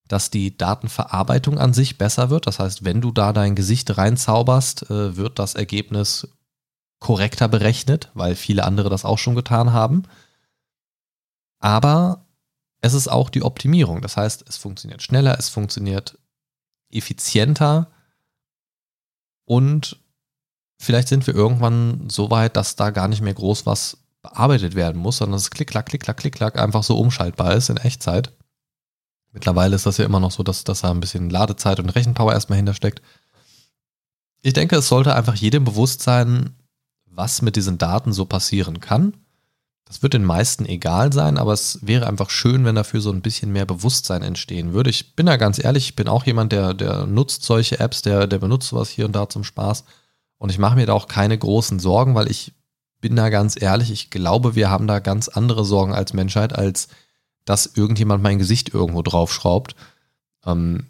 dass die Datenverarbeitung an sich besser wird. Das heißt, wenn du da dein Gesicht reinzauberst, äh, wird das Ergebnis korrekter berechnet, weil viele andere das auch schon getan haben. Aber es ist auch die Optimierung. Das heißt, es funktioniert schneller, es funktioniert effizienter und vielleicht sind wir irgendwann so weit, dass da gar nicht mehr groß was bearbeitet werden muss, sondern es klick, klack, klick, klack, klick, klack einfach so umschaltbar ist in Echtzeit. Mittlerweile ist das ja immer noch so, dass, dass da ein bisschen Ladezeit und Rechenpower erstmal hintersteckt. Ich denke, es sollte einfach jedem bewusst sein, was mit diesen Daten so passieren kann. Das wird den meisten egal sein, aber es wäre einfach schön, wenn dafür so ein bisschen mehr Bewusstsein entstehen würde. Ich bin da ganz ehrlich, ich bin auch jemand, der, der nutzt solche Apps, der, der benutzt sowas hier und da zum Spaß. Und ich mache mir da auch keine großen Sorgen, weil ich bin da ganz ehrlich, ich glaube, wir haben da ganz andere Sorgen als Menschheit, als dass irgendjemand mein Gesicht irgendwo draufschraubt. Ähm,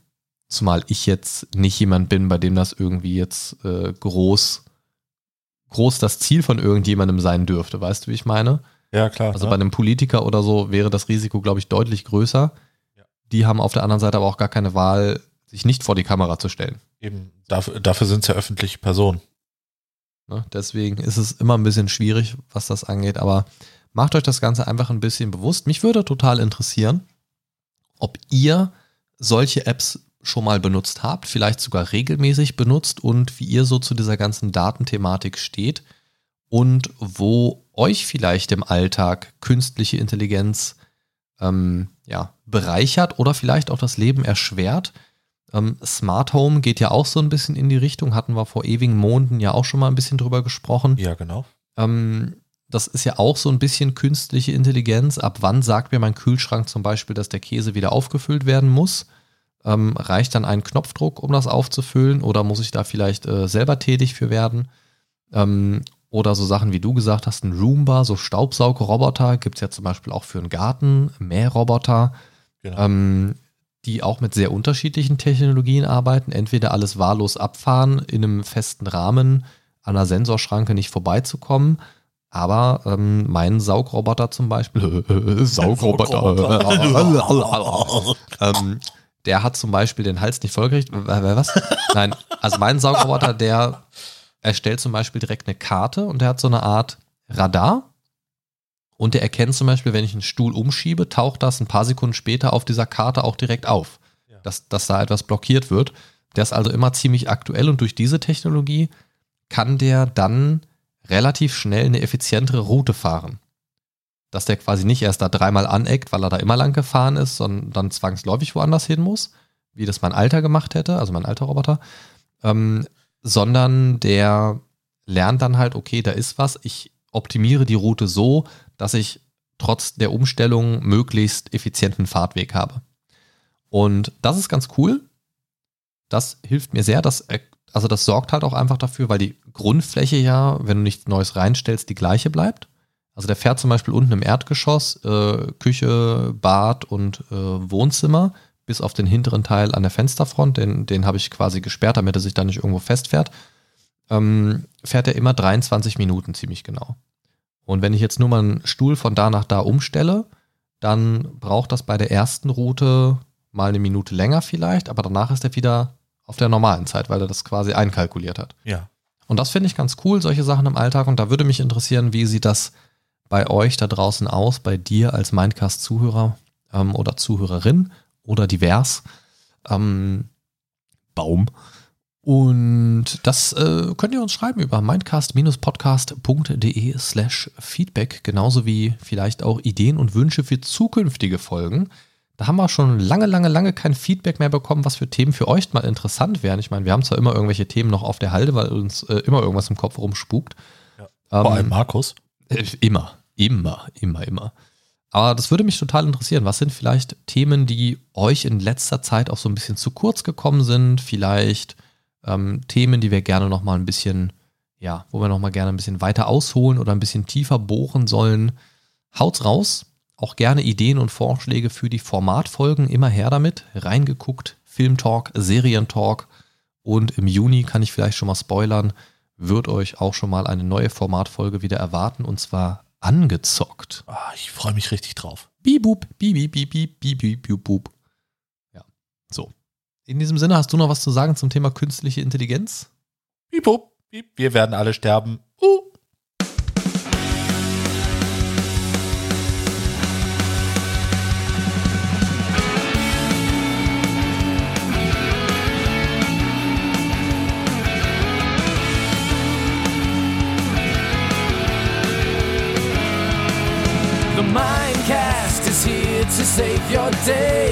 zumal ich jetzt nicht jemand bin, bei dem das irgendwie jetzt äh, groß, groß das Ziel von irgendjemandem sein dürfte. Weißt du, wie ich meine? Ja, klar. Also ne? bei einem Politiker oder so wäre das Risiko, glaube ich, deutlich größer. Ja. Die haben auf der anderen Seite aber auch gar keine Wahl, sich nicht vor die Kamera zu stellen. Eben, dafür, dafür sind es ja öffentliche Personen. Ne? Deswegen ist es immer ein bisschen schwierig, was das angeht. Aber macht euch das Ganze einfach ein bisschen bewusst. Mich würde total interessieren, ob ihr solche Apps schon mal benutzt habt, vielleicht sogar regelmäßig benutzt und wie ihr so zu dieser ganzen Datenthematik steht und wo euch vielleicht im Alltag künstliche Intelligenz ähm, ja, bereichert oder vielleicht auch das Leben erschwert. Ähm, Smart Home geht ja auch so ein bisschen in die Richtung, hatten wir vor ewigen Monaten ja auch schon mal ein bisschen drüber gesprochen. Ja, genau. Ähm, das ist ja auch so ein bisschen künstliche Intelligenz. Ab wann sagt mir mein Kühlschrank zum Beispiel, dass der Käse wieder aufgefüllt werden muss? Ähm, reicht dann ein Knopfdruck, um das aufzufüllen? Oder muss ich da vielleicht äh, selber tätig für werden? Ähm, oder so Sachen, wie du gesagt hast, ein Roomba, so Staubsaugerroboter, gibt es ja zum Beispiel auch für einen Garten, Mähroboter, genau. ähm, die auch mit sehr unterschiedlichen Technologien arbeiten. Entweder alles wahllos abfahren, in einem festen Rahmen an einer Sensorschranke nicht vorbeizukommen. Aber ähm, mein Saugroboter zum Beispiel, Saugroboter, ähm, der hat zum Beispiel den Hals nicht vollgekriegt. Was? Nein, also mein Saugroboter, der erstellt zum Beispiel direkt eine Karte und der hat so eine Art Radar. Und der erkennt zum Beispiel, wenn ich einen Stuhl umschiebe, taucht das ein paar Sekunden später auf dieser Karte auch direkt auf, Ja. dass, dass da etwas blockiert wird. Der ist also immer ziemlich aktuell und durch diese Technologie kann der dann relativ schnell eine effizientere Route fahren. Dass der quasi nicht erst da dreimal aneckt, weil er da immer lang gefahren ist, sondern dann zwangsläufig woanders hin muss, wie das mein Alter gemacht hätte, also mein alter Roboter, ähm, sondern der lernt dann halt, okay, da ist was, ich optimiere die Route so, dass ich trotz der Umstellung möglichst effizienten Fahrtweg habe. Und das ist ganz cool. Das hilft mir sehr. Das, also das sorgt halt auch einfach dafür, weil die Grundfläche ja, wenn du nichts Neues reinstellst, die gleiche bleibt. Also der fährt zum Beispiel unten im Erdgeschoss äh, Küche, Bad und äh, Wohnzimmer bis auf den hinteren Teil an der Fensterfront, den, den habe ich quasi gesperrt, damit er sich da nicht irgendwo festfährt, ähm, fährt er immer 23 Minuten ziemlich genau. Und wenn ich jetzt nur mal einen Stuhl von da nach da umstelle, dann braucht das bei der ersten Route mal eine Minute länger vielleicht, aber danach ist er wieder auf der normalen Zeit, weil er das quasi einkalkuliert hat. Ja. Und das finde ich ganz cool, solche Sachen im Alltag. Und da würde mich interessieren, wie sieht das bei euch da draußen aus, bei dir als Mindcast-Zuhörer ähm, oder Zuhörerin oder divers. Ähm, Baum. Und das äh, könnt ihr uns schreiben über mindcast-podcast.de slash Feedback, genauso wie vielleicht auch Ideen und Wünsche für zukünftige Folgen. Da haben wir schon lange, lange, lange kein Feedback mehr bekommen, was für Themen für euch mal interessant wären. Ich meine, wir haben zwar immer irgendwelche Themen noch auf der Halde, weil uns äh, immer irgendwas im Kopf rumspukt. Ja. Vor ähm, allem Markus. Äh, immer, immer, immer, immer. Aber das würde mich total interessieren. Was sind vielleicht Themen, die euch in letzter Zeit auch so ein bisschen zu kurz gekommen sind? Vielleicht ähm, Themen, die wir gerne noch mal ein bisschen, ja, wo wir noch mal gerne ein bisschen weiter ausholen oder ein bisschen tiefer bohren sollen. Haut's raus. Auch gerne Ideen und Vorschläge für die Formatfolgen. Immer her damit. Reingeguckt. Filmtalk, Serientalk. Und im Juni kann ich vielleicht schon mal spoilern, wird euch auch schon mal eine neue Formatfolge wieder erwarten. Und zwar angezockt. Ah, ich freue mich richtig drauf. Bibub, bibi, bibi, bibi, bibub. Ja, so. In diesem Sinne, hast du noch was zu sagen zum Thema künstliche Intelligenz? Bip, wir werden alle sterben. Uh. to save your day.